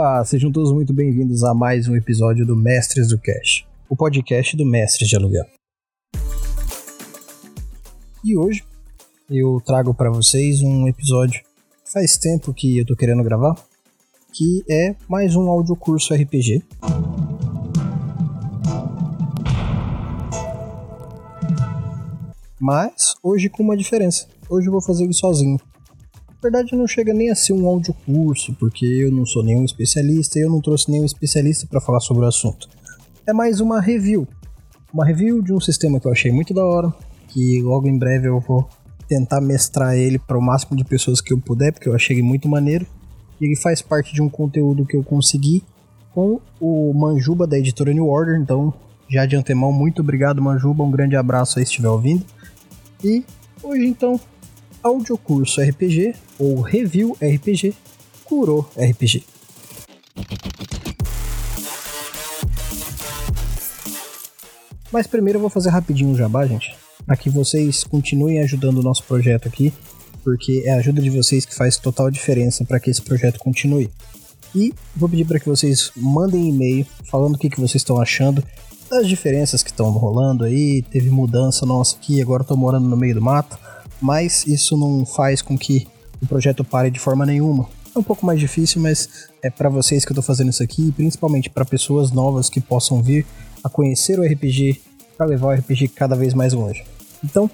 Olá, sejam todos muito bem-vindos a mais um episódio do Mestres do Cash, o podcast do Mestres de Aluguel. E hoje eu trago para vocês um episódio que faz tempo que eu tô querendo gravar, que é mais um audiocurso RPG. Mas hoje com uma diferença. Hoje eu vou fazer ele sozinho. Na verdade não chega nem a ser um audiocurso, porque eu não sou nenhum especialista e eu não trouxe nenhum especialista para falar sobre o assunto. É mais uma review. Uma review de um sistema que eu achei muito da hora, que logo em breve eu vou tentar mestrar ele para o máximo de pessoas que eu puder, porque eu achei muito maneiro. Ele faz parte de um conteúdo que eu consegui com o Manjuba da editora New Order, então já de antemão, muito obrigado Manjuba, um grande abraço aí se estiver ouvindo. E hoje então, audiocurso RPG ou review RPG, curou RPG. Mas primeiro eu vou fazer rapidinho o jabá, gente, para que vocês continuem ajudando o nosso projeto aqui, porque é a ajuda de vocês que faz total diferença para que esse projeto continue. E vou pedir para que vocês mandem e-mail falando o que, que vocês estão achando das diferenças que estão rolando aí. Teve mudança nossa aqui, agora estou morando no meio do mato, mas isso não faz com que o projeto pare de forma nenhuma. É um pouco mais difícil, mas é para vocês que eu estou fazendo isso aqui, e principalmente para pessoas novas que possam vir a conhecer o RPG para levar o RPG cada vez mais longe. Então,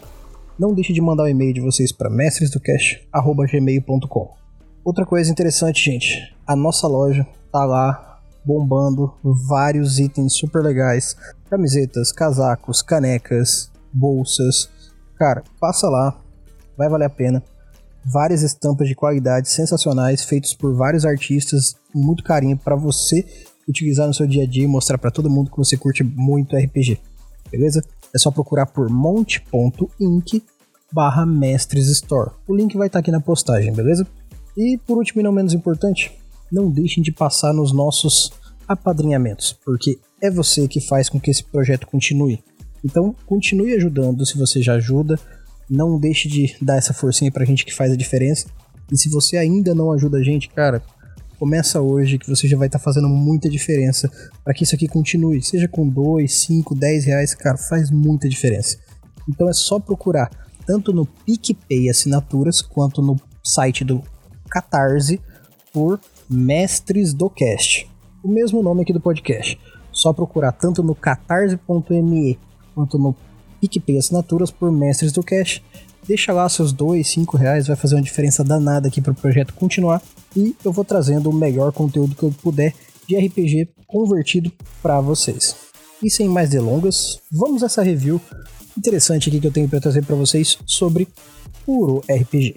não deixe de mandar o e-mail de vocês para mestresdocash@gmail.com. Outra coisa interessante, gente, a nossa loja tá lá bombando vários itens super legais, camisetas, casacos, canecas, bolsas. Cara, passa lá, vai valer a pena. Várias estampas de qualidade sensacionais feitos por vários artistas, muito carinho para você utilizar no seu dia a dia e mostrar para todo mundo que você curte muito RPG. Beleza? É só procurar por monte.inc barra Mestres Store. O link vai estar tá aqui na postagem, beleza? E por último e não menos importante, não deixem de passar nos nossos apadrinhamentos, porque é você que faz com que esse projeto continue. Então, continue ajudando se você já ajuda. Não deixe de dar essa forcinha pra gente que faz a diferença. E se você ainda não ajuda a gente, cara, Começa hoje que você já vai estar tá fazendo muita diferença para que isso aqui continue. Seja com 2, 5, 10 reais, cara, faz muita diferença. Então é só procurar tanto no PicPay Assinaturas quanto no site do Catarse por Mestres do Cast. O mesmo nome aqui do podcast. Só procurar tanto no catarse.me quanto no PicPay Assinaturas por Mestres do Cast Deixa lá seus 2, 5 reais, vai fazer uma diferença danada aqui para o projeto continuar. E eu vou trazendo o melhor conteúdo que eu puder de RPG convertido para vocês. E sem mais delongas, vamos a essa review interessante aqui que eu tenho para trazer para vocês sobre Puro RPG.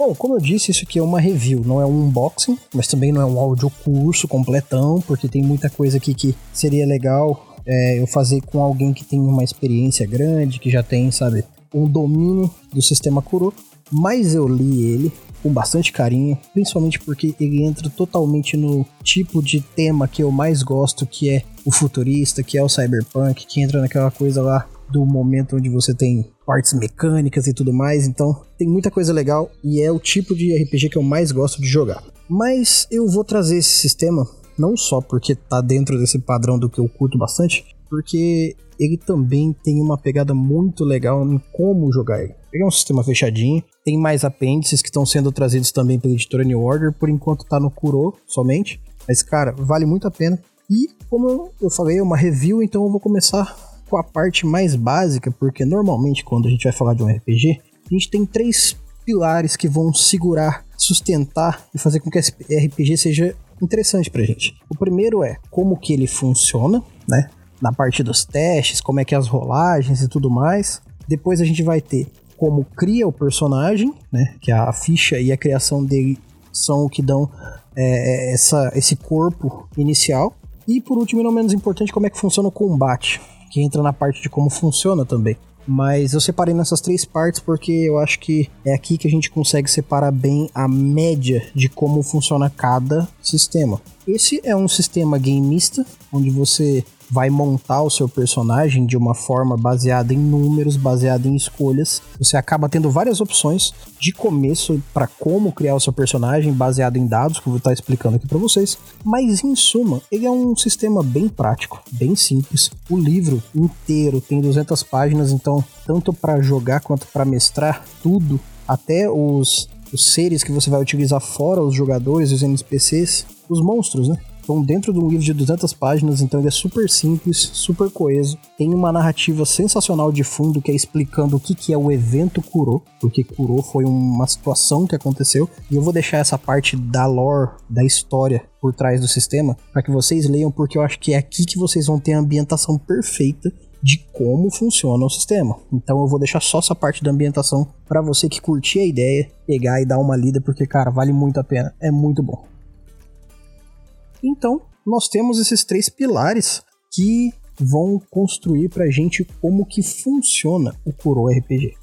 Bom, como eu disse, isso aqui é uma review, não é um unboxing, mas também não é um áudio curso completão, porque tem muita coisa aqui que seria legal é, eu fazer com alguém que tem uma experiência grande, que já tem, sabe, um domínio do sistema Kuro. Mas eu li ele com bastante carinho, principalmente porque ele entra totalmente no tipo de tema que eu mais gosto, que é o futurista, que é o cyberpunk, que entra naquela coisa lá do momento onde você tem partes mecânicas e tudo mais, então tem muita coisa legal e é o tipo de RPG que eu mais gosto de jogar. Mas eu vou trazer esse sistema não só porque tá dentro desse padrão do que eu curto bastante, porque ele também tem uma pegada muito legal em como jogar ele. Ele é um sistema fechadinho, tem mais apêndices que estão sendo trazidos também pela editora New Order, por enquanto tá no Kuro somente, mas cara, vale muito a pena. E como eu falei, é uma review, então eu vou começar com a parte mais básica, porque normalmente quando a gente vai falar de um RPG, a gente tem três pilares que vão segurar, sustentar e fazer com que esse RPG seja interessante pra gente. O primeiro é como que ele funciona, né? Na parte dos testes, como é que é as rolagens e tudo mais. Depois a gente vai ter como cria o personagem, né? Que a ficha e a criação dele são o que dão é, essa, esse corpo inicial. E por último, e não menos importante, como é que funciona o combate, que entra na parte de como funciona também. Mas eu separei nessas três partes porque eu acho que é aqui que a gente consegue separar bem a média de como funciona cada sistema. Esse é um sistema gameista, onde você vai montar o seu personagem de uma forma baseada em números, baseada em escolhas. Você acaba tendo várias opções de começo para como criar o seu personagem baseado em dados, que eu vou estar explicando aqui para vocês. Mas em suma, ele é um sistema bem prático, bem simples. O livro inteiro tem 200 páginas, então tanto para jogar quanto para mestrar, tudo, até os os seres que você vai utilizar fora os jogadores, os NPCs, os monstros, né? Estão dentro de um livro de 200 páginas, então ele é super simples, super coeso. Tem uma narrativa sensacional de fundo que é explicando o que, que é o evento Kuro, porque Kuro foi uma situação que aconteceu. E eu vou deixar essa parte da lore, da história por trás do sistema, para que vocês leiam, porque eu acho que é aqui que vocês vão ter a ambientação perfeita de como funciona o sistema. Então eu vou deixar só essa parte da ambientação para você que curtir a ideia, pegar e dar uma lida, porque cara, vale muito a pena, é muito bom. Então, nós temos esses três pilares que vão construir pra gente como que funciona o Kuro RPG.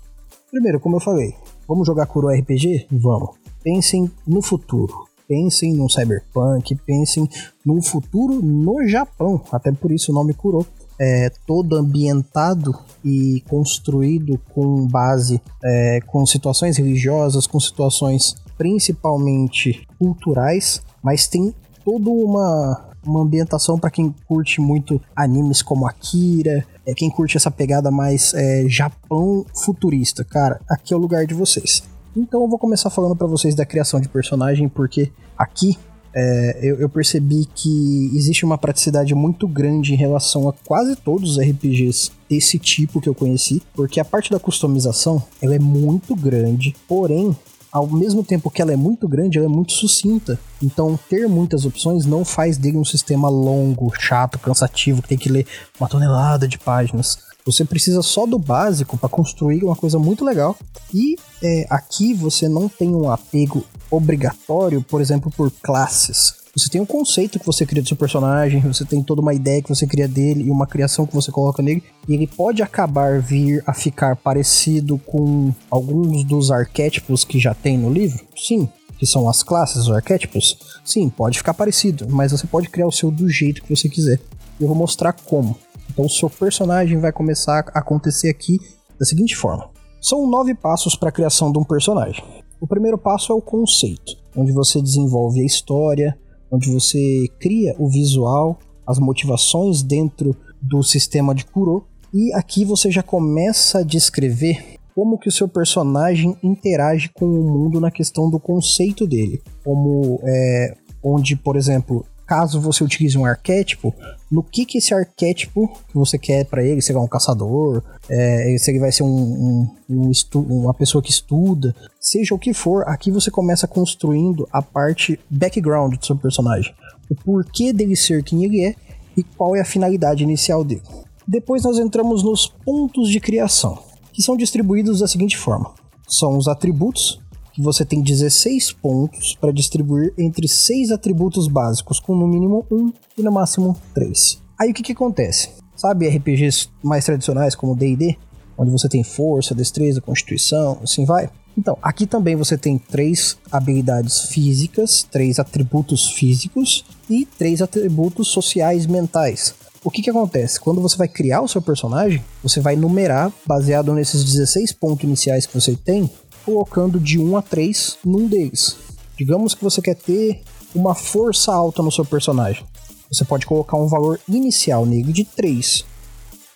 Primeiro, como eu falei, vamos jogar Kuro RPG? Vamos. Pensem no futuro. Pensem no cyberpunk, pensem no futuro no Japão, até por isso o nome Kuro é, todo ambientado e construído com base é, com situações religiosas, com situações principalmente culturais, mas tem toda uma, uma ambientação para quem curte muito animes como Akira, é, quem curte essa pegada mais é, Japão futurista. Cara, aqui é o lugar de vocês. Então eu vou começar falando para vocês da criação de personagem, porque aqui é, eu, eu, percebi que existe uma praticidade muito grande em relação a quase todos os RPGs desse tipo que eu conheci, porque a parte da customização ela é muito grande, porém ao mesmo tempo que ela é muito grande, ela é muito sucinta. Então, ter muitas opções não faz dele um sistema longo, chato, cansativo, que tem que ler uma tonelada de páginas. Você precisa só do básico para construir uma coisa muito legal. E é, aqui você não tem um apego obrigatório, por exemplo, por classes. Você tem um conceito que você cria do seu personagem, você tem toda uma ideia que você cria dele e uma criação que você coloca nele, e ele pode acabar vir a ficar parecido com alguns dos arquétipos que já tem no livro? Sim. Que são as classes, os arquétipos? Sim, pode ficar parecido, mas você pode criar o seu do jeito que você quiser. Eu vou mostrar como. Então, o seu personagem vai começar a acontecer aqui da seguinte forma: são nove passos para a criação de um personagem. O primeiro passo é o conceito, onde você desenvolve a história, onde você cria o visual, as motivações dentro do sistema de Kuro, e aqui você já começa a descrever como que o seu personagem interage com o mundo na questão do conceito dele, como é, onde, por exemplo, caso você utilize um arquétipo, no que que esse arquétipo que você quer para ele, se ele é um caçador, é, se ele vai ser um, um, um uma pessoa que estuda, seja o que for, aqui você começa construindo a parte background do seu personagem, o porquê dele ser quem ele é e qual é a finalidade inicial dele. Depois nós entramos nos pontos de criação, que são distribuídos da seguinte forma: são os atributos, você tem 16 pontos para distribuir entre seis atributos básicos, com no mínimo um e no máximo três. Aí o que, que acontece? Sabe RPGs mais tradicionais como D&D, onde você tem força, destreza, constituição, assim vai? Então, aqui também você tem três habilidades físicas, três atributos físicos e três atributos sociais mentais. O que, que acontece? Quando você vai criar o seu personagem, você vai numerar, baseado nesses 16 pontos iniciais que você tem, colocando de 1 a 3 num deles. Digamos que você quer ter uma força alta no seu personagem. Você pode colocar um valor inicial nele de 3.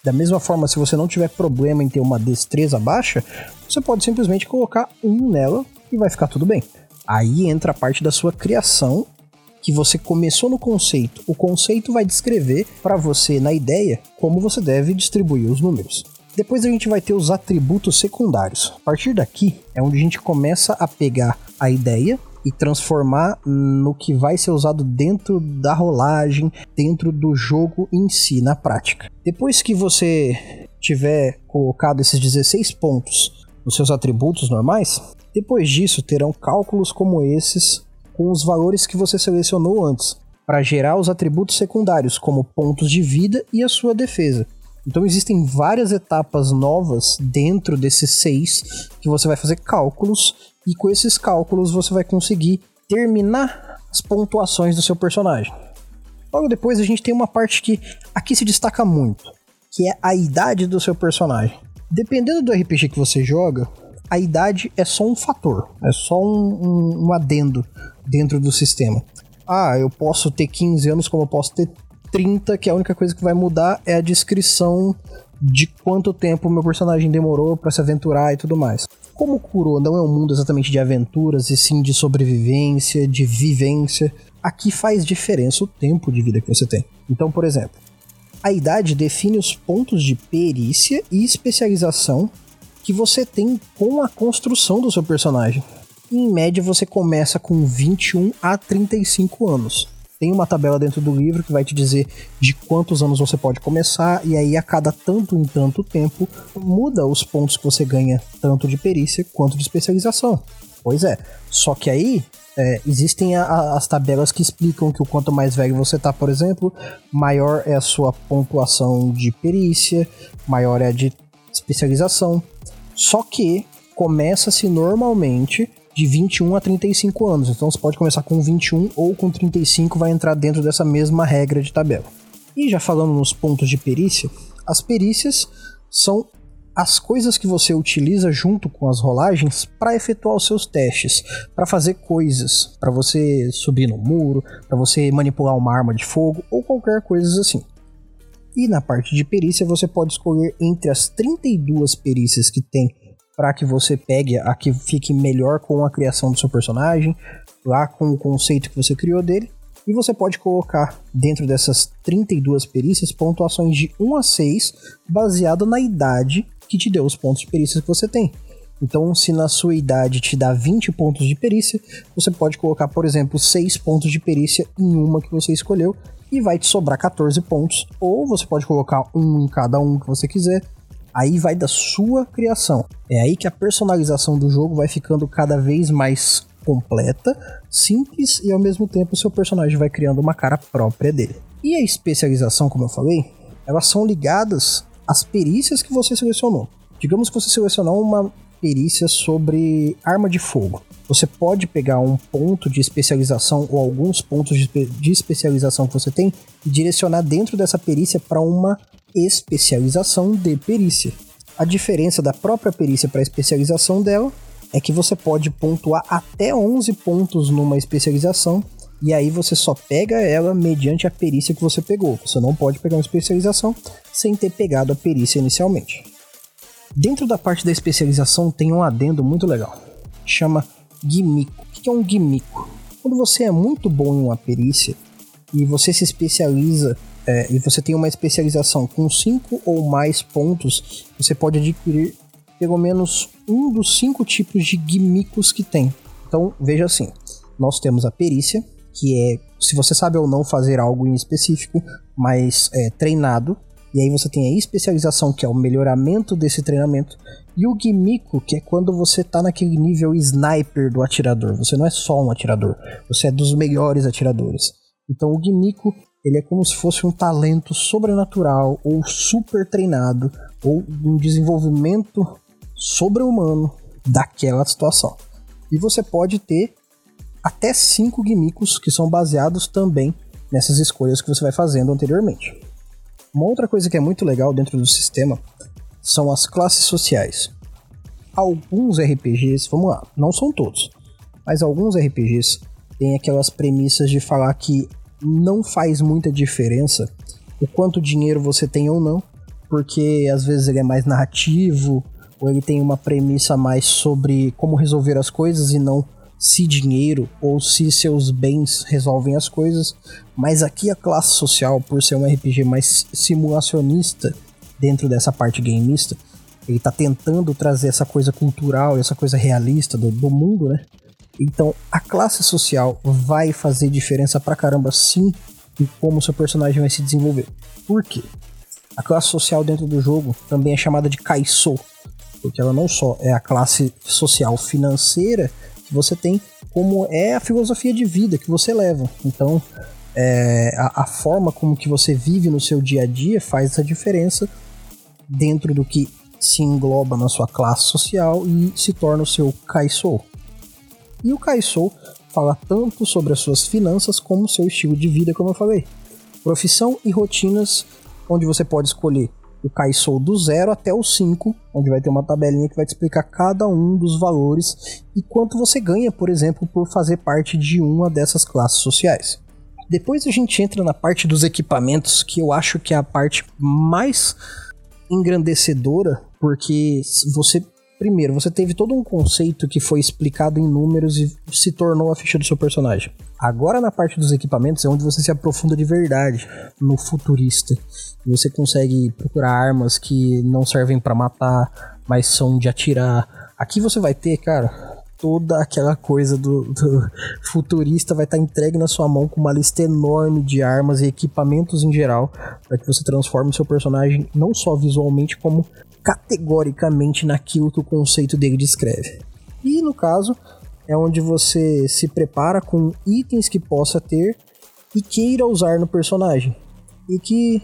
Da mesma forma, se você não tiver problema em ter uma destreza baixa, você pode simplesmente colocar um nela e vai ficar tudo bem. Aí entra a parte da sua criação, que você começou no conceito. O conceito vai descrever para você, na ideia, como você deve distribuir os números. Depois a gente vai ter os atributos secundários. A partir daqui é onde a gente começa a pegar a ideia e transformar no que vai ser usado dentro da rolagem, dentro do jogo em si, na prática. Depois que você tiver colocado esses 16 pontos nos seus atributos normais, depois disso terão cálculos como esses com os valores que você selecionou antes, para gerar os atributos secundários, como pontos de vida e a sua defesa. Então existem várias etapas novas dentro desses seis que você vai fazer cálculos e com esses cálculos você vai conseguir terminar as pontuações do seu personagem. Logo depois a gente tem uma parte que aqui se destaca muito, que é a idade do seu personagem. Dependendo do RPG que você joga, a idade é só um fator, é só um, um, um adendo dentro do sistema. Ah, eu posso ter 15 anos como eu posso ter 30, que a única coisa que vai mudar é a descrição de quanto tempo meu personagem demorou para se aventurar e tudo mais. Como Kuro não é um mundo exatamente de aventuras, e sim de sobrevivência, de vivência, aqui faz diferença o tempo de vida que você tem. Então, por exemplo, a idade define os pontos de perícia e especialização que você tem com a construção do seu personagem. Em média, você começa com 21 a 35 anos tem uma tabela dentro do livro que vai te dizer de quantos anos você pode começar, e aí a cada tanto em tanto tempo muda os pontos que você ganha, tanto de perícia quanto de especialização. Pois é, só que aí é, existem a, a, as tabelas que explicam que o quanto mais velho você tá, por exemplo, maior é a sua pontuação de perícia, maior é a de especialização. Só que começa-se normalmente de 21 a 35 anos. Então você pode começar com 21 ou com 35, vai entrar dentro dessa mesma regra de tabela. E já falando nos pontos de perícia, as perícias são as coisas que você utiliza junto com as rolagens para efetuar os seus testes, para fazer coisas, para você subir no muro, para você manipular uma arma de fogo ou qualquer coisa assim. E na parte de perícia você pode escolher entre as 32 perícias que tem para que você pegue a que fique melhor com a criação do seu personagem, lá com o conceito que você criou dele. E você pode colocar dentro dessas 32 perícias pontuações de 1 a 6, baseado na idade que te deu os pontos de perícia que você tem. Então, se na sua idade te dá 20 pontos de perícia, você pode colocar, por exemplo, 6 pontos de perícia em uma que você escolheu e vai te sobrar 14 pontos. Ou você pode colocar um em cada um que você quiser, Aí vai da sua criação. É aí que a personalização do jogo vai ficando cada vez mais completa, simples e ao mesmo tempo o seu personagem vai criando uma cara própria dele. E a especialização, como eu falei, elas são ligadas às perícias que você selecionou. Digamos que você selecionou uma perícia sobre arma de fogo. Você pode pegar um ponto de especialização ou alguns pontos de, especialização que você tem e direcionar dentro dessa perícia para uma especialização de perícia. A diferença da própria perícia para a especialização dela é que você pode pontuar até 11 pontos numa especialização e aí você só pega ela mediante a perícia que você pegou. Você não pode pegar uma especialização sem ter pegado a perícia inicialmente. Dentro da parte da especialização tem um adendo muito legal. Chama gimmick. O que é um gimmick? Quando você é muito bom em uma perícia e você se especializa é, e você tem uma especialização com 5 ou mais pontos, você pode adquirir pelo menos um dos cinco tipos de gimmicks que tem. Então, veja assim: nós temos a perícia, que é se você sabe ou não fazer algo em específico, mas é, treinado. E aí você tem a especialização, que é o melhoramento desse treinamento. E o gimmick, que é quando você tá naquele nível sniper do atirador. Você não é só um atirador, você é dos melhores atiradores. Então o gimmick ele é como se fosse um talento sobrenatural ou super treinado ou um desenvolvimento sobre-humano daquela situação. E você pode ter até cinco gimmicks que são baseados também nessas escolhas que você vai fazendo anteriormente. Uma outra coisa que é muito legal dentro do sistema são as classes sociais. Alguns RPGs, vamos lá, não são todos, mas alguns RPGs têm aquelas premissas de falar que não faz muita diferença o quanto dinheiro você tem ou não, porque às vezes ele é mais narrativo, ou ele tem uma premissa mais sobre como resolver as coisas e não se dinheiro ou se seus bens resolvem as coisas. Mas aqui a classe social, por ser um RPG mais simulacionista dentro dessa parte gameista, ele tá tentando trazer essa coisa cultural, essa coisa realista do, do mundo, né? Então, a classe social vai fazer diferença pra caramba sim em como seu personagem vai se desenvolver. Por quê? A classe social dentro do jogo também é chamada de Kaiso, porque ela não só é a classe social financeira que você tem, como é a filosofia de vida que você leva. Então, é, a, a, forma como que você vive no seu dia a dia faz essa diferença dentro do que se engloba na sua classe social e se torna o seu Kaiso. E o Kaisou fala tanto sobre as suas finanças como seu estilo de vida, como eu falei. Profissão e rotinas onde você pode escolher o Kaisou do 0 até o 5, onde vai ter uma tabelinha que vai te explicar cada um dos valores e quanto você ganha, por exemplo, por fazer parte de uma dessas classes sociais. Depois a gente entra na parte dos equipamentos, que eu acho que é a parte mais engrandecedora, porque você Primeiro, você teve todo um conceito que foi explicado em números e se tornou a ficha do seu personagem. Agora, na parte dos equipamentos, é onde você se aprofunda de verdade no futurista. Você consegue procurar armas que não servem para matar, mas são de atirar. Aqui você vai ter, cara, toda aquela coisa do, do futurista vai estar tá entregue na sua mão com uma lista enorme de armas e equipamentos em geral, para que você transforme seu personagem não só visualmente, como categoricamente naquilo que o conceito dele descreve. E no caso, é onde você se prepara com itens que possa ter e queira usar no personagem. E que,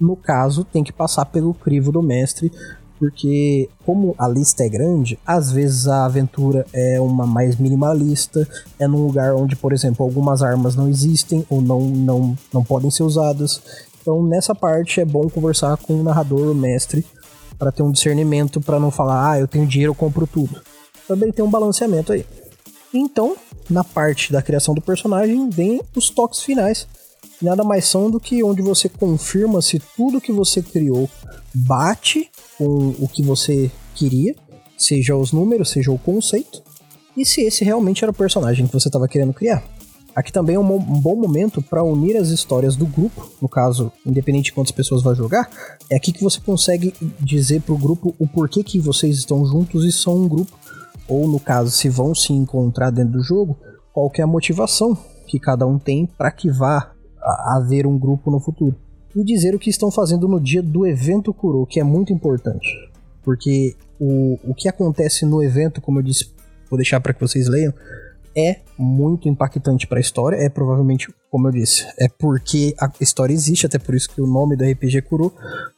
no caso, tem que passar pelo crivo do mestre, porque como a lista é grande, às vezes a aventura é uma mais minimalista, é num lugar onde, por exemplo, algumas armas não existem ou não, não, não podem ser usadas. Então, nessa parte é bom conversar com o narrador, o mestre, para ter um discernimento, para não falar, ah, eu tenho dinheiro, eu compro tudo. Também tem um balanceamento aí. Então, na parte da criação do personagem, vem os toques finais. Nada mais são do que onde você confirma se tudo que você criou bate com o que você queria, seja os números, seja o conceito, e se esse realmente era o personagem que você estava querendo criar. Aqui também é um, bom momento para unir as histórias do grupo, no caso, independente de quantas pessoas vai jogar, é aqui que você consegue dizer para o grupo o porquê que vocês estão juntos e são um grupo, ou no caso, se vão se encontrar dentro do jogo, qual que é a motivação que cada um tem para que vá haver um grupo no futuro. E dizer o que estão fazendo no dia do evento Kuro, que é muito importante. Porque o, o que acontece no evento, como eu disse, vou deixar para que vocês leiam, é muito impactante para a história. É provavelmente, como eu disse, é porque a história existe, até por isso que o nome do RPG é Kuro.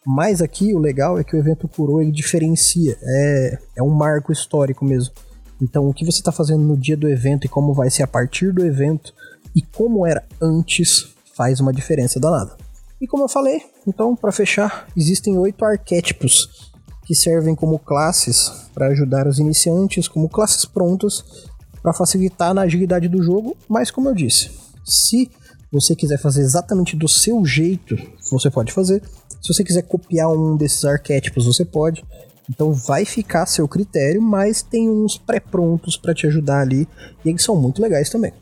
Mas aqui o legal é que o evento Kuro ele diferencia, é, é um marco histórico mesmo. Então, o que você está fazendo no dia do evento e como vai ser a partir do evento e como era antes faz uma diferença danada. E como eu falei, então, para fechar, existem oito arquétipos que servem como classes para ajudar os iniciantes, como classes prontas para facilitar na agilidade do jogo, mas como eu disse, se você quiser fazer exatamente do seu jeito, você pode fazer. Se você quiser copiar um desses arquétipos, você pode. Então vai ficar a seu critério, mas tem uns pré-prontos para te ajudar ali e eles são muito legais também.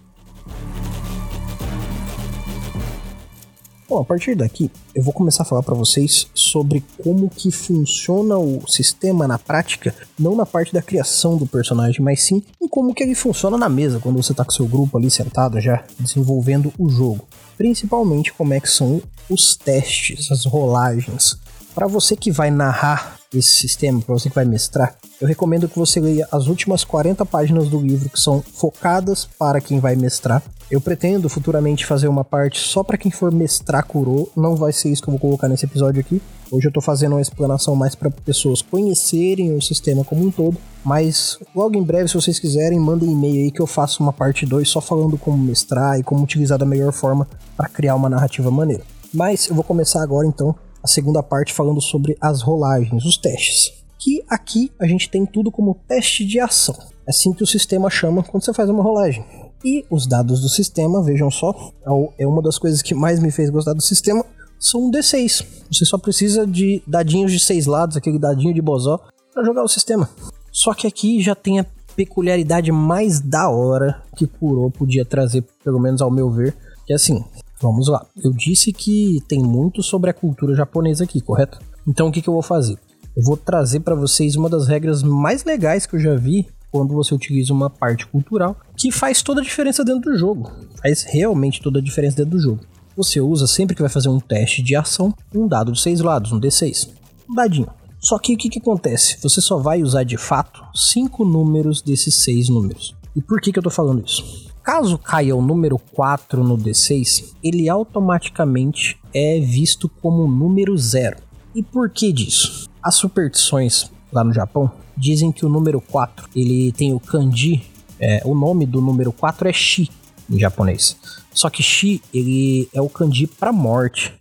Bom, a partir daqui eu vou começar a falar para vocês sobre como que funciona o sistema na prática, não na parte da criação do personagem, mas sim em como que ele funciona na mesa, quando você tá com seu grupo ali sentado já desenvolvendo o jogo. Principalmente como é que são os testes, as rolagens. Para você que vai narrar esse sistema, para você que vai mestrar, eu recomendo que você leia as últimas 40 páginas do livro que são focadas para quem vai mestrar. Eu pretendo futuramente fazer uma parte só para quem for mestrar Kuro, não vai ser isso que eu vou colocar nesse episódio aqui. Hoje eu tô fazendo uma explanação mais para pessoas conhecerem o sistema como um todo, mas logo em breve, se vocês quiserem, mandem e-mail aí que eu faço uma parte 2 só falando como mestrar e como utilizar da melhor forma para criar uma narrativa maneira. Mas eu vou começar agora então a segunda parte falando sobre as rolagens, os testes que aqui a gente tem tudo como teste de ação. É assim que o sistema chama quando você faz uma rolagem. E os dados do sistema, vejam só, é, é uma das coisas que mais me fez gostar do sistema, são um D6. Você só precisa de dadinhos de seis lados, aquele dadinho de bozó, para jogar o sistema. Só que aqui já tem a peculiaridade mais da hora que Kuro podia trazer, pelo menos ao meu ver, que é assim, vamos lá. Eu disse que tem muito sobre a cultura japonesa aqui, correto? Então o que, que eu vou fazer? eu vou trazer para vocês uma das regras mais legais que eu já vi quando você utiliza uma parte cultural, que faz toda a diferença dentro do jogo. Faz realmente toda a diferença dentro do jogo. Você usa sempre que vai fazer um teste de ação, um dado de seis lados, um D6. Um dadinho. Só que o que, que acontece? Você só vai usar de fato cinco números desses seis números. E por que, que eu tô falando isso? Caso caia o número 4 no D6, ele automaticamente é visto como número zero. E por que disso? As superstições lá no Japão dizem que o número 4, ele tem o kanji, é, o nome do número 4 é Shi em japonês. Só que Shi, ele é o kanji para morte.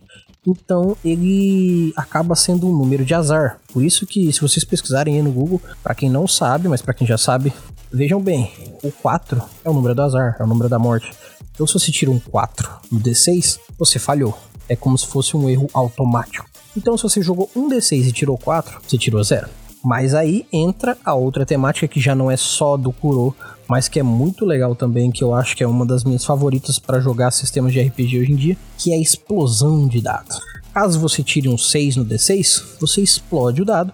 então ele acaba sendo um número de azar. Por isso que se vocês pesquisarem aí no Google, para quem não sabe, mas para quem já sabe, vejam bem, o 4 é o número do azar, é o número da morte. Então se você tira um 4 no D6, você falhou. É como se fosse um erro automático. Então se você jogou um D6 e tirou 4, você tirou zero. Mas aí entra a outra temática que já não é só do Kuro, mas que é muito legal também, que eu acho que é uma das minhas favoritas para jogar sistemas de RPG hoje em dia, que é a explosão de dados. Caso você tire um 6 no D6, você explode o dado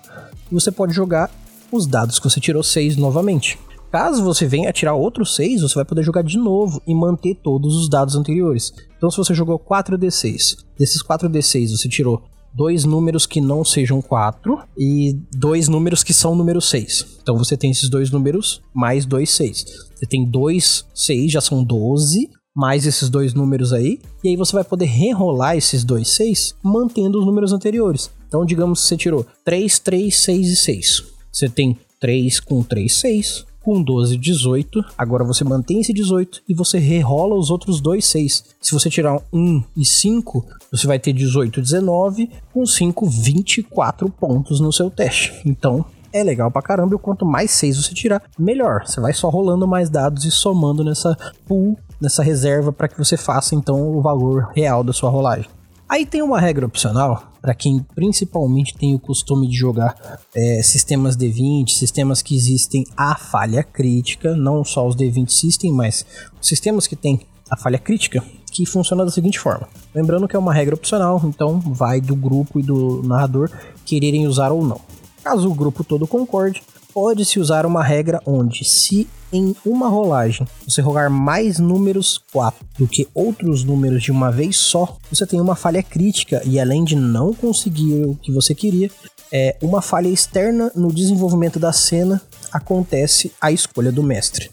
e você pode jogar os dados que você tirou 6 novamente. Caso você venha tirar outro 6, você vai poder jogar de novo e manter todos os dados anteriores. Então, se você jogou 4d6, desses 4d6 você tirou dois números que não sejam 4 e dois números que são número 6. Então você tem esses dois números mais dois 6. Você tem dois 6, já são 12, mais esses dois números aí, e aí você vai poder rerolar esses dois 6 mantendo os números anteriores. Então, digamos que você tirou 3, 3, 6 e 6. Você tem 3 com 3, 6, com 12, 18. Agora você mantém esse 18 e você rerola os outros dois 6. Se você tirar 1 e 5, você vai ter 18, 19. Com 5, 24 pontos no seu teste. Então, é legal pra caramba. E quanto mais 6 você tirar, melhor. Você vai só rolando mais dados e somando nessa pool, nessa reserva, para que você faça então o valor real da sua rolagem. Aí tem uma regra opcional para quem principalmente tem o costume de jogar é, sistemas D20, sistemas que existem a falha crítica, não só os D20 System, mas sistemas que têm a falha crítica, que funciona da seguinte forma. Lembrando que é uma regra opcional, então vai do grupo e do narrador quererem usar ou não. Caso o grupo todo concorde, pode-se usar uma regra onde, se em uma rolagem você rolar mais números 4 do que outros números de uma vez só, você tem uma falha crítica e além de não conseguir o que você queria, é uma falha externa no desenvolvimento da cena acontece a escolha do mestre.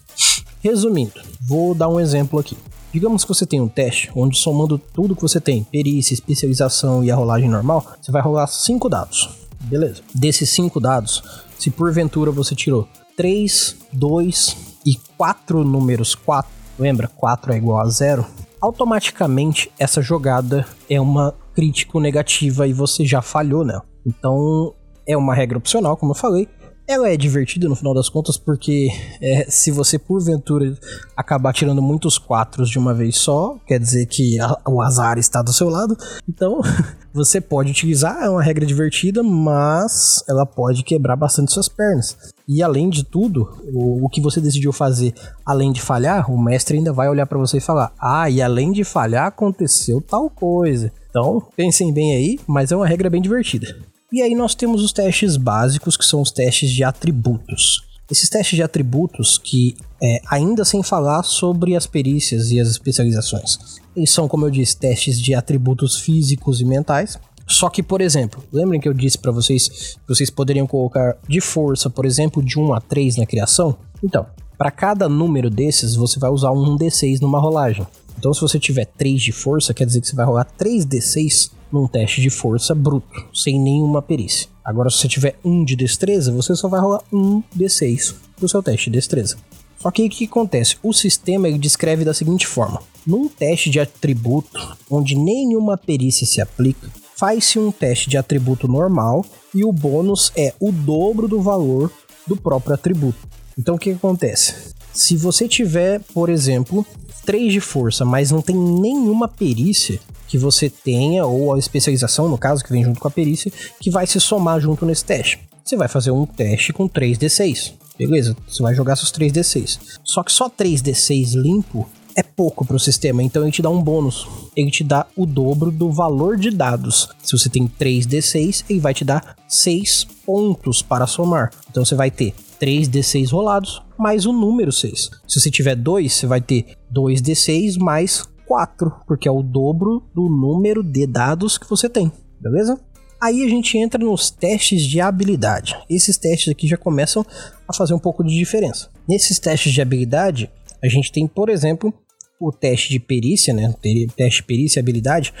Resumindo, vou dar um exemplo aqui. Digamos que você tem um teste onde somando tudo que você tem, perícia, especialização e a rolagem normal, você vai rolar 5 dados. Beleza. Desses 5 dados, se porventura você tirou 3, 2 e 4 números 4, lembra? 4 é igual a 0. Automaticamente essa jogada é uma crítico negativa e você já falhou nela. Então é uma regra opcional, como eu falei, ela é divertida no final das contas porque é, se você porventura acabar tirando muitos quatros de uma vez só, quer dizer que a, o azar está do seu lado. Então você pode utilizar, é uma regra divertida, mas ela pode quebrar bastante suas pernas. E além de tudo, o, o que você decidiu fazer, além de falhar, o mestre ainda vai olhar para você e falar: Ah, e além de falhar, aconteceu tal coisa. Então, pensem bem aí, mas é uma regra bem divertida. E aí nós temos os testes básicos, que são os testes de atributos. Esses testes de atributos que, é, ainda sem falar sobre as perícias e as especializações, eles são, como eu disse, testes de atributos físicos e mentais. Só que, por exemplo, lembrem que eu disse para vocês que vocês poderiam colocar de força, por exemplo, de 1 a 3 na criação? Então, para cada número desses, você vai usar um D6 numa rolagem. Então, se você tiver 3 de força, quer dizer que você vai rolar 3 D6 num teste de força bruto, sem nenhuma perícia. Agora, se você tiver um de destreza, você só vai rolar um D6 pro seu teste de destreza. Só que o que acontece? O sistema ele descreve da seguinte forma: num teste de atributo, onde nenhuma perícia se aplica, faz-se um teste de atributo normal e o bônus é o dobro do valor do próprio atributo. Então o que acontece? Se você tiver, por exemplo, 3 de força, mas não tem nenhuma perícia que você tenha, ou a especialização, no caso, que vem junto com a perícia, que vai se somar junto nesse teste. Você vai fazer um teste com 3d6. Beleza? Você vai jogar seus 3d6. Só que só 3d6 limpo é pouco para o sistema, então ele te dá um bônus. Ele te dá o dobro do valor de dados. Se você tem 3d6, ele vai te dar 6 pontos para somar. Então você vai ter 3d6 rolados mais o número 6. Se você tiver 2, você vai ter 2d6 mais 4, porque é o dobro do número de dados que você tem, beleza? Aí a gente entra nos testes de habilidade. Esses testes aqui já começam a fazer um pouco de diferença. Nesses testes de habilidade, a gente tem, por exemplo, o teste de perícia, né? Teste de perícia e habilidade.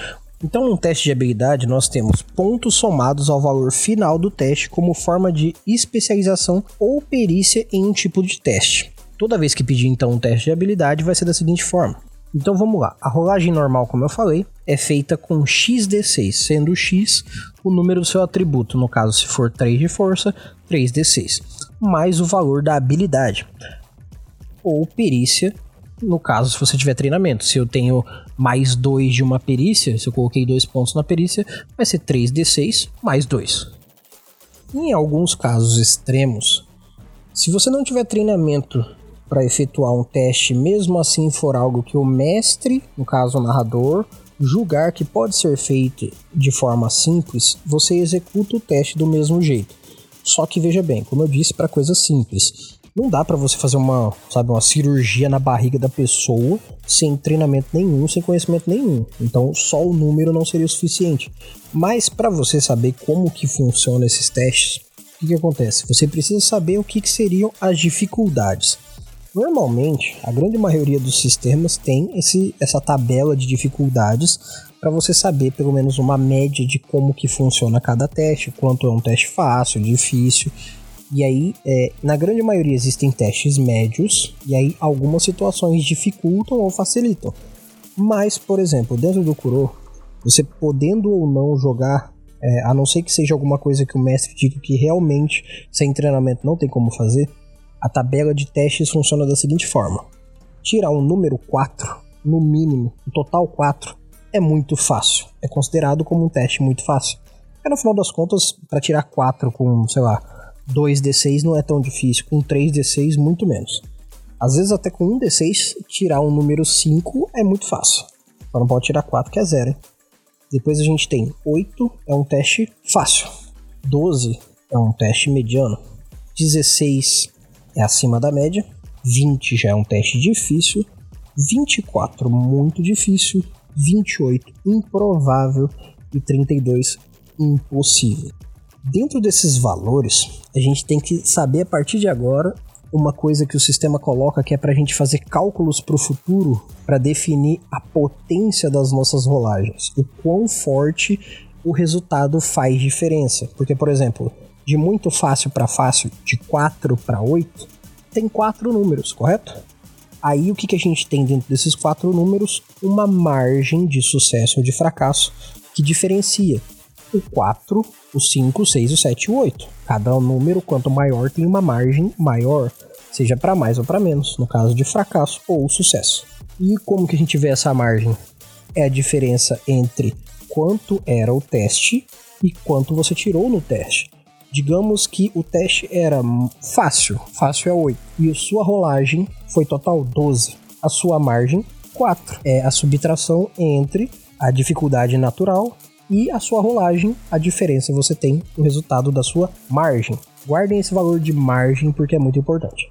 Então, no teste de habilidade, nós temos pontos somados ao valor final do teste como forma de especialização ou perícia em um tipo de teste. Toda vez que pedir então um teste de habilidade, vai ser da seguinte forma: então vamos lá. A rolagem normal, como eu falei, é feita com xd6, sendo x o número do seu atributo, no caso, se for 3 de força, 3d6, mais o valor da habilidade. Ou perícia, no caso, se você tiver treinamento. Se eu tenho mais 2 de uma perícia, se eu coloquei dois pontos na perícia, vai ser 3d6 mais 2. Em alguns casos extremos, se você não tiver treinamento para efetuar um teste, mesmo assim for algo que o mestre, no caso o narrador, julgar que pode ser feito de forma simples, você executa o teste do mesmo jeito. Só que veja bem, como eu disse, para coisas simples. Não dá para você fazer uma, sabe, uma cirurgia na barriga da pessoa sem treinamento nenhum, sem conhecimento nenhum. Então, só o número não seria o suficiente. Mas para você saber como que funciona esses testes, o que, que acontece? Você precisa saber o que, que seriam as dificuldades. Normalmente, a grande maioria dos sistemas tem esse, essa tabela de dificuldades para você saber pelo menos uma média de como que funciona cada teste, quanto é um teste fácil, difícil. E aí, é, na grande maioria existem testes médios, e aí algumas situações dificultam ou facilitam. Mas, por exemplo, dentro do Kuro, você podendo ou não jogar, é, a não ser que seja alguma coisa que o mestre diga que realmente sem treinamento não tem como fazer, a tabela de testes funciona da seguinte forma: tirar um número 4, no mínimo, um total 4, é muito fácil. É considerado como um teste muito fácil. É no final das contas, para tirar 4 com, sei lá, 2d6 não é tão difícil, com 3d6 muito menos. Às vezes até com 1d6, tirar um número 5 é muito fácil. Só não pode tirar 4 que é zero. Hein? Depois a gente tem 8, é um teste fácil. 12 é um teste mediano. 16 é acima da média, 20 já é um teste difícil, 24 muito difícil, 28 improvável. E 32 impossível. Dentro desses valores, a gente tem que saber a partir de agora uma coisa que o sistema coloca que é para a gente fazer cálculos para o futuro para definir a potência das nossas rolagens, o quão forte o resultado faz diferença. Porque, por exemplo, de muito fácil para fácil, de 4 para 8, tem quatro números, correto? Aí o que, que a gente tem dentro desses quatro números? Uma margem de sucesso ou de fracasso que diferencia o 4, o 5, o 6, o 7 e o 8. Cada número, quanto maior, tem uma margem maior, seja para mais ou para menos, no caso de fracasso ou sucesso. E como que a gente vê essa margem? É a diferença entre quanto era o teste e quanto você tirou no teste. Digamos que o teste era fácil, fácil é 8, e a sua rolagem foi total 12. A sua margem, 4. É a subtração entre a dificuldade natural e a sua rolagem, a diferença você tem o resultado da sua margem. Guardem esse valor de margem porque é muito importante.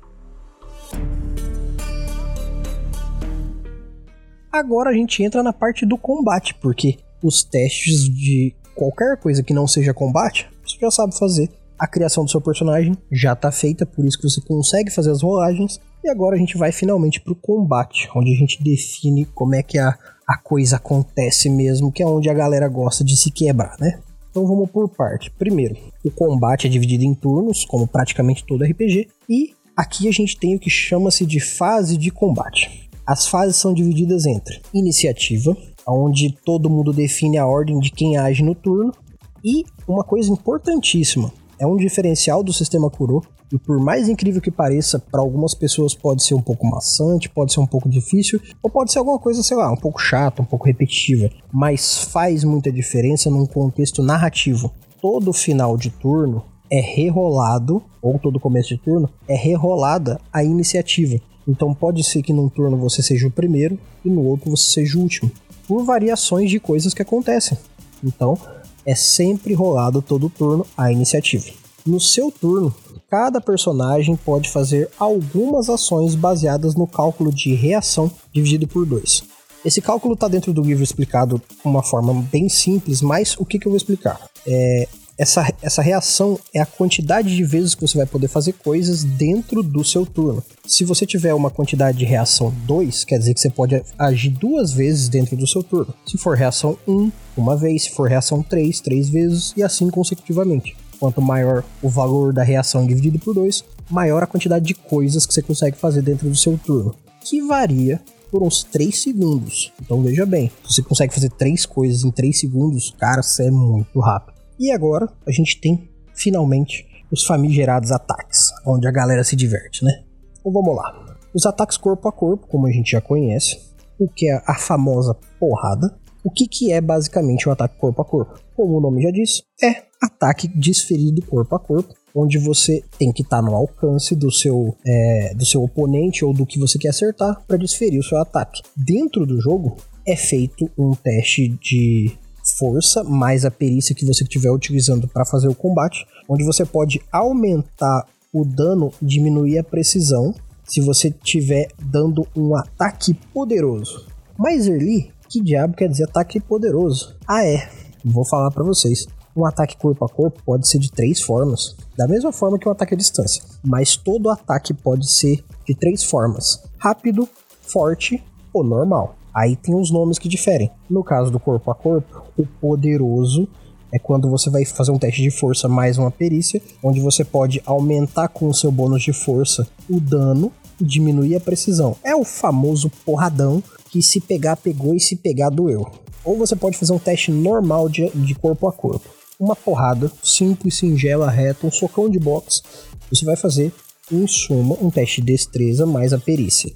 Agora a gente entra na parte do combate, porque os testes de qualquer coisa que não seja combate você já sabe fazer. A criação do seu personagem já está feita, por isso que você consegue fazer as rolagens. E agora a gente vai finalmente para o combate, onde a gente define como é que a, a coisa acontece mesmo, que é onde a galera gosta de se quebrar, né? Então vamos por parte. Primeiro, o combate é dividido em turnos, como praticamente todo RPG, e aqui a gente tem o que chama-se de fase de combate. As fases são divididas entre iniciativa, onde todo mundo define a ordem de quem age no turno, e uma coisa importantíssima, é um diferencial do sistema Kuro, e por mais incrível que pareça, para algumas pessoas pode ser um pouco maçante, pode ser um pouco difícil, ou pode ser alguma coisa, sei lá, um pouco chata, um pouco repetitiva, mas faz muita diferença num contexto narrativo. Todo final de turno é rerolado, ou todo começo de turno, é rerolada a iniciativa. Então pode ser que num turno você seja o primeiro e no outro você seja o último, por variações de coisas que acontecem. Então, é sempre rolado todo turno a iniciativa. No seu turno, cada personagem pode fazer algumas ações baseadas no cálculo de reação dividido por 2. Esse cálculo está dentro do livro explicado de uma forma bem simples, mas o que, que eu vou explicar? É, essa, essa reação é a quantidade de vezes que você vai poder fazer coisas dentro do seu turno. Se você tiver uma quantidade de reação 2, quer dizer que você pode agir duas vezes dentro do seu turno. Se for reação 1, um, uma vez. Se for reação 3, três vezes. E assim consecutivamente. Quanto maior o valor da reação dividido por 2, maior a quantidade de coisas que você consegue fazer dentro do seu turno. Que varia por uns 3 segundos. Então veja bem, você consegue fazer três coisas em 3 segundos, cara, você é muito rápido. E agora a gente tem finalmente os famigerados ataques, onde a galera se diverte, né? Então vamos lá. Os ataques corpo a corpo, como a gente já conhece, o que é a famosa porrada. O que, que é basicamente um ataque corpo a corpo? Como o nome já diz, é ataque desferido corpo a corpo, onde você tem que estar tá no alcance do seu, é, do seu oponente ou do que você quer acertar para desferir o seu ataque. Dentro do jogo é feito um teste de força mais a perícia que você estiver utilizando para fazer o combate, onde você pode aumentar o dano, diminuir a precisão se você estiver dando um ataque poderoso. Mas Early, que diabo quer dizer ataque poderoso? Ah é, vou falar para vocês. Um ataque corpo a corpo pode ser de três formas, da mesma forma que um ataque à distância, mas todo ataque pode ser de três formas: rápido, forte ou normal. Aí tem os nomes que diferem. No caso do corpo a corpo, o poderoso é quando você vai fazer um teste de força mais uma perícia, onde você pode aumentar com o seu bônus de força o dano e diminuir a precisão. É o famoso porradão que se pegar, pegou e se pegar, doeu. Ou você pode fazer um teste normal de, de corpo a corpo. Uma porrada, simples, singela, reta, um socão de boxe. Você vai fazer, em suma, um teste de destreza mais a perícia.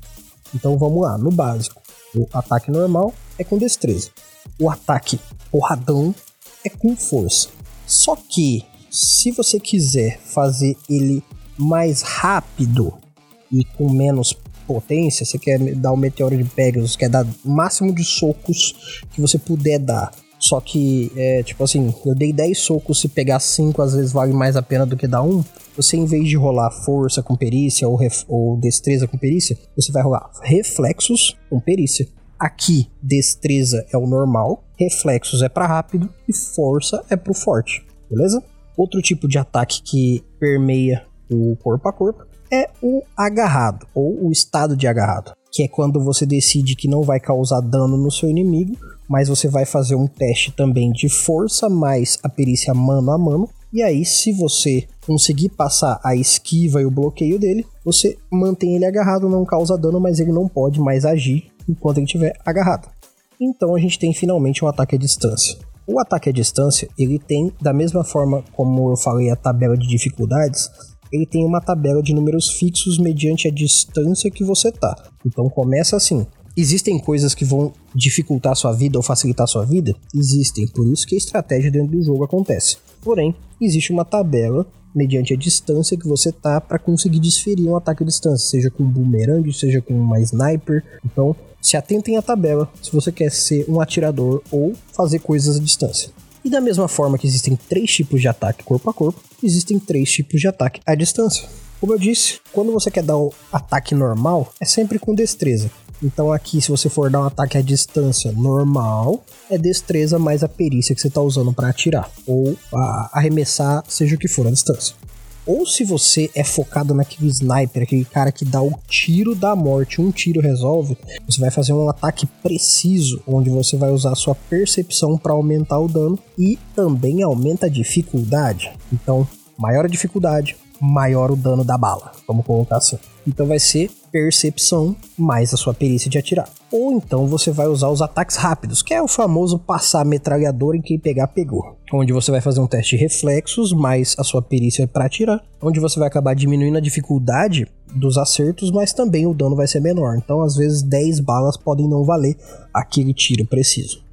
Então vamos lá, no básico. O ataque normal é com destreza. O ataque porradão é com força. Só que, se você quiser fazer ele mais rápido e com menos potência, você quer dar o meteoro de Pegasus, quer dar o máximo de socos que você puder dar. Só que, é, tipo assim, eu dei 10 socos, se pegar 5 às vezes vale mais a pena do que dar um. Você, em vez de rolar força com perícia ou, ou destreza com perícia, você vai rolar reflexos com perícia. Aqui, destreza é o normal, reflexos é para rápido e força é pro forte, beleza? Outro tipo de ataque que permeia o corpo a corpo é o agarrado, ou o estado de agarrado, que é quando você decide que não vai causar dano no seu inimigo, mas você vai fazer um teste também de força mais a perícia mano a mano. E aí, se você conseguir passar a esquiva e o bloqueio dele, você mantém ele agarrado, não causa dano, mas ele não pode mais agir enquanto ele estiver agarrado. Então a gente tem finalmente um ataque à distância. O ataque à distância, ele tem, da mesma forma como eu falei a tabela de dificuldades, ele tem uma tabela de números fixos mediante a distância que você tá. Então começa assim. Existem coisas que vão dificultar sua vida ou facilitar sua vida? Existem, por isso que a estratégia dentro do jogo acontece. Porém, existe uma tabela mediante a distância que você tá para conseguir desferir um ataque à distância, seja com um boomerang, seja com uma sniper. Então, se atentem à tabela se você quer ser um atirador ou fazer coisas à distância. E da mesma forma que existem três tipos de ataque corpo a corpo, existem três tipos de ataque à distância. Como eu disse, quando você quer dar o ataque normal, é sempre com destreza. Então aqui, se você for dar um ataque à distância normal, é destreza mais a perícia que você está usando para atirar. Ou arremessar, seja o que for a distância. Ou se você é focado naquele sniper, aquele cara que dá o tiro da morte, um tiro resolve, você vai fazer um ataque preciso, onde você vai usar sua percepção para aumentar o dano e também aumenta a dificuldade. Então, maior a dificuldade, maior o dano da bala. Vamos colocar assim. Então vai ser percepção mais a sua perícia de atirar. Ou então você vai usar os ataques rápidos, que é o famoso passar metralhador em quem pegar pegou. Onde você vai fazer um teste de reflexos mais a sua perícia para atirar, onde você vai acabar diminuindo a dificuldade dos acertos, mas também o dano vai ser menor. Então, às vezes 10 balas podem não valer aquele tiro preciso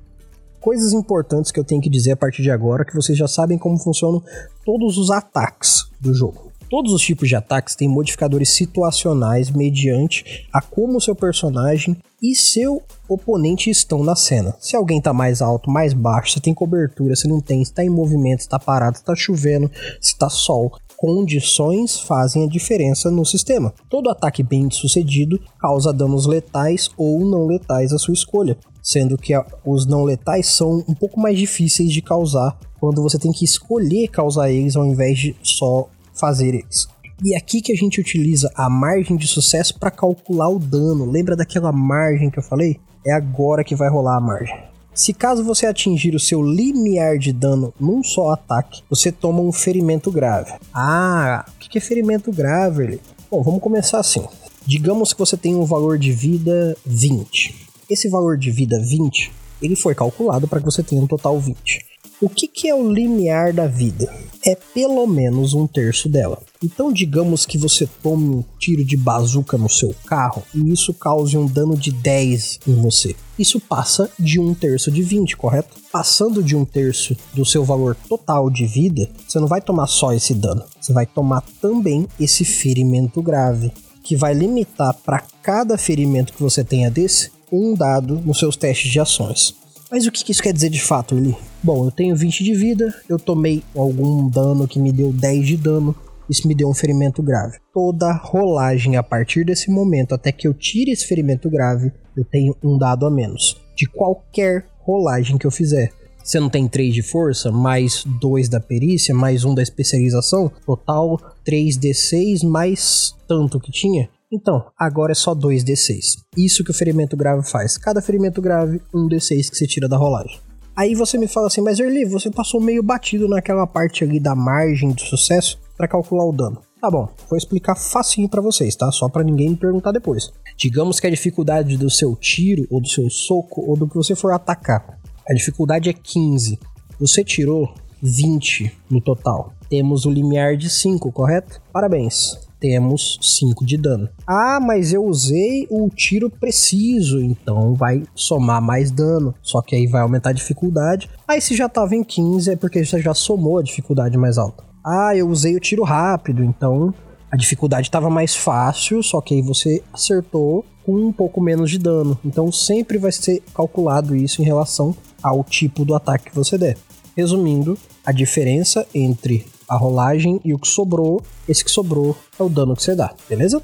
coisas importantes que eu tenho que dizer a partir de agora, que vocês já sabem como funcionam todos os ataques do jogo. Todos os tipos de ataques têm modificadores situacionais mediante a como seu personagem e seu oponente estão na cena. Se alguém está mais alto, mais baixo, se tem cobertura, se não tem, se está em movimento, se está parado, se está chovendo, se está sol. Condições fazem a diferença no sistema. Todo ataque bem sucedido causa danos letais ou não letais à sua escolha, sendo que os não letais são um pouco mais difíceis de causar quando você tem que escolher causar eles ao invés de só fazer eles. E é aqui que a gente utiliza a margem de sucesso para calcular o dano. Lembra daquela margem que eu falei? É agora que vai rolar a margem. Se caso você atingir o seu limiar de dano num só ataque, você toma um ferimento grave. Ah, o que é ferimento grave? Bom, vamos começar assim. Digamos que você tem um valor de vida 20. Esse valor de vida 20, ele foi calculado para que você tenha um total 20. O que, que é o limiar da vida? É pelo menos um terço dela. Então, digamos que você tome um tiro de bazuca no seu carro e isso cause um dano de 10 em você. Isso passa de um terço de 20, correto? Passando de um terço do seu valor total de vida, você não vai tomar só esse dano, você vai tomar também esse ferimento grave, que vai limitar para cada ferimento que você tenha desse um dado nos seus testes de ações. Mas o que isso quer dizer de fato, Eli? Bom, eu tenho 20 de vida, eu tomei algum dano que me deu 10 de dano, isso me deu um ferimento grave. Toda rolagem a partir desse momento, até que eu tire esse ferimento grave, eu tenho um dado a menos. De qualquer rolagem que eu fizer. Você não tem 3 de força, mais 2 da perícia, mais 1 da especialização, total 3d6 mais tanto que tinha. Então, agora é só 2d6. Isso que o ferimento grave faz. Cada ferimento grave, 1d6 que você tira da rolagem. Aí você me fala assim, mas Erli, você passou meio batido naquela parte ali da margem do sucesso para calcular o dano. Tá bom, vou explicar facinho para vocês, tá? Só para ninguém me perguntar depois. Digamos que a dificuldade do seu tiro, ou do seu soco, ou do que você for atacar. A dificuldade é 15. Você tirou 20 no total. Temos o limiar de 5, correto? Parabéns temos 5 de dano. Ah, mas eu usei o tiro preciso, então vai somar mais dano. Só que aí vai aumentar a dificuldade. Aí se já tava em 15 é porque você já somou a dificuldade mais alta. Ah, eu usei o tiro rápido, então a dificuldade estava mais fácil, só que aí você acertou com um pouco menos de dano. Então sempre vai ser calculado isso em relação ao tipo do ataque que você der. Resumindo, a diferença entre a rolagem e o que sobrou, esse que sobrou é o dano que você dá, beleza?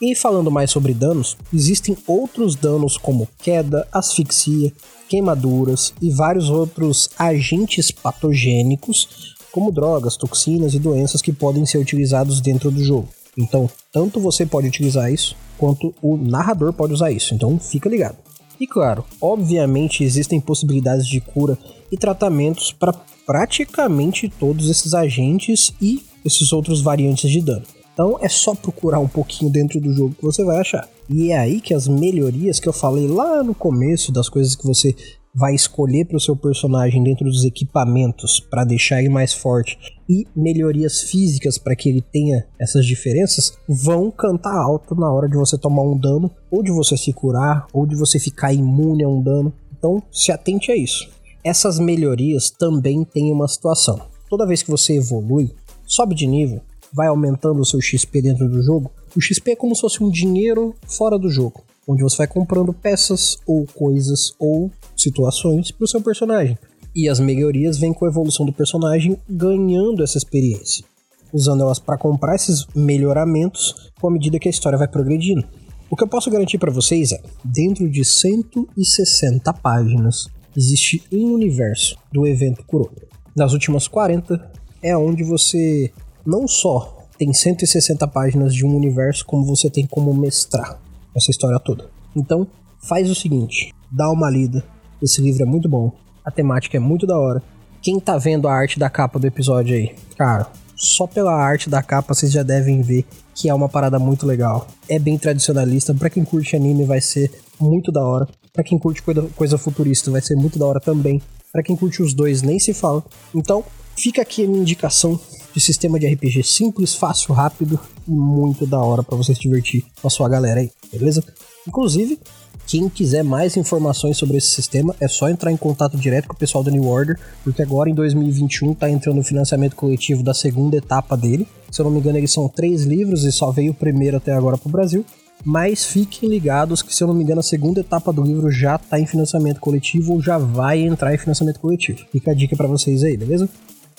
E falando mais sobre danos, existem outros danos como queda, asfixia, queimaduras e vários outros agentes patogênicos, como drogas, toxinas e doenças que podem ser utilizados dentro do jogo. Então, tanto você pode utilizar isso, quanto o narrador pode usar isso. Então, fica ligado. E claro, obviamente existem possibilidades de cura e tratamentos para praticamente todos esses agentes e esses outros variantes de dano. Então é só procurar um pouquinho dentro do jogo que você vai achar. E é aí que as melhorias que eu falei lá no começo, das coisas que você vai escolher para o seu personagem dentro dos equipamentos para deixar ele mais forte e melhorias físicas para que ele tenha essas diferenças, vão cantar alto na hora de você tomar um dano, ou de você se curar, ou de você ficar imune a um dano. Então se atente a isso. Essas melhorias também têm uma situação. Toda vez que você evolui, sobe de nível, vai aumentando o seu XP dentro do jogo, o XP é como se fosse um dinheiro fora do jogo, onde você vai comprando peças ou coisas ou situações para o seu personagem. E as melhorias vêm com a evolução do personagem ganhando essa experiência, usando elas para comprar esses melhoramentos com a medida que a história vai progredindo. O que eu posso garantir para vocês é, dentro de 160 páginas, existe um universo do evento Kuro. Nas últimas 40 é onde você não só tem 160 páginas de um universo, como você tem como mestrar essa história toda. Então, faz o seguinte, dá uma lida. Esse livro é muito bom, a temática é muito da hora. Quem tá vendo a arte da capa do episódio aí, cara, só pela arte da capa vocês já devem ver que é uma parada muito legal. É bem tradicionalista, para quem curte anime vai ser muito da hora. Para quem curte coisa, futurista, vai ser muito da hora também. Para quem curte os dois, nem se fala. Então, fica aqui a minha indicação de sistema de RPG simples, fácil, rápido e muito da hora para você se divertir com a sua galera aí, beleza? Inclusive, quem quiser mais informações sobre esse sistema, é só entrar em contato direto com o pessoal da New Order, porque agora em 2021 está entrando o financiamento coletivo da segunda etapa dele. Se eu não me engano, eles são três livros e só veio o primeiro até agora para o Brasil mas fiquem ligados que, se eu não me engano, a segunda etapa do livro já está em financiamento coletivo ou já vai entrar em financiamento coletivo. Fica a dica para vocês aí, beleza?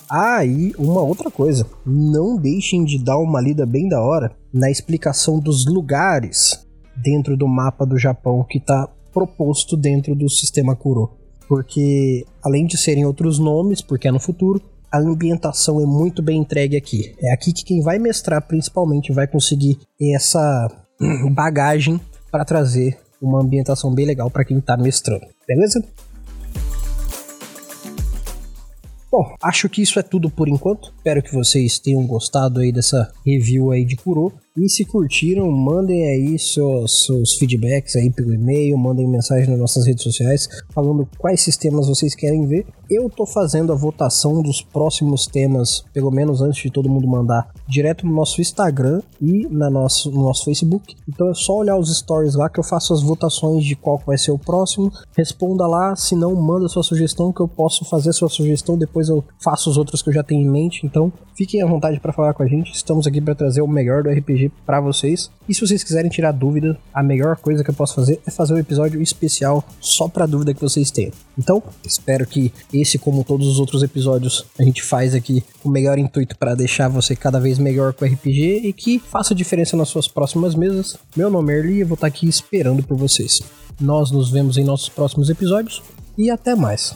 Ah, e uma outra coisa, não deixem de dar uma lida bem da hora na explicação dos lugares dentro do mapa do Japão que está proposto dentro do sistema Kuro. Porque, além de serem outros nomes, porque é no futuro, a ambientação é muito bem entregue aqui. É aqui que quem vai mestrar principalmente vai conseguir essa bagagem para trazer uma ambientação bem legal para quem está mestrando, beleza? Bom, acho que isso é tudo por enquanto. Espero que vocês tenham gostado aí dessa review aí de Kuro. E se curtiram, mandem aí seus, seus feedbacks aí pelo e-mail, mandem mensagem nas nossas redes sociais falando quais sistemas vocês querem ver. Eu tô fazendo a votação dos próximos temas, pelo menos antes de todo mundo mandar, direto no nosso Instagram e na nosso, no nosso Facebook. Então é só olhar os stories lá que eu faço as votações de qual vai ser o próximo. Responda lá, se não, manda sua sugestão que eu posso fazer sua sugestão, depois eu faço os outros que eu já tenho em mente. Então fiquem à vontade para falar com a gente. Estamos aqui para trazer o melhor do Para vocês. E se vocês quiserem tirar dúvida, a melhor coisa que eu posso fazer é fazer um episódio especial só para dúvida que vocês tenham. Então, espero que esse, como todos os outros episódios, a gente faz aqui o melhor intuito para deixar você cada vez melhor com RPG e que faça diferença nas suas próximas mesas. Meu nome é Erli e eu vou estar aqui esperando por vocês. Nós nos vemos em nossos próximos episódios e até mais.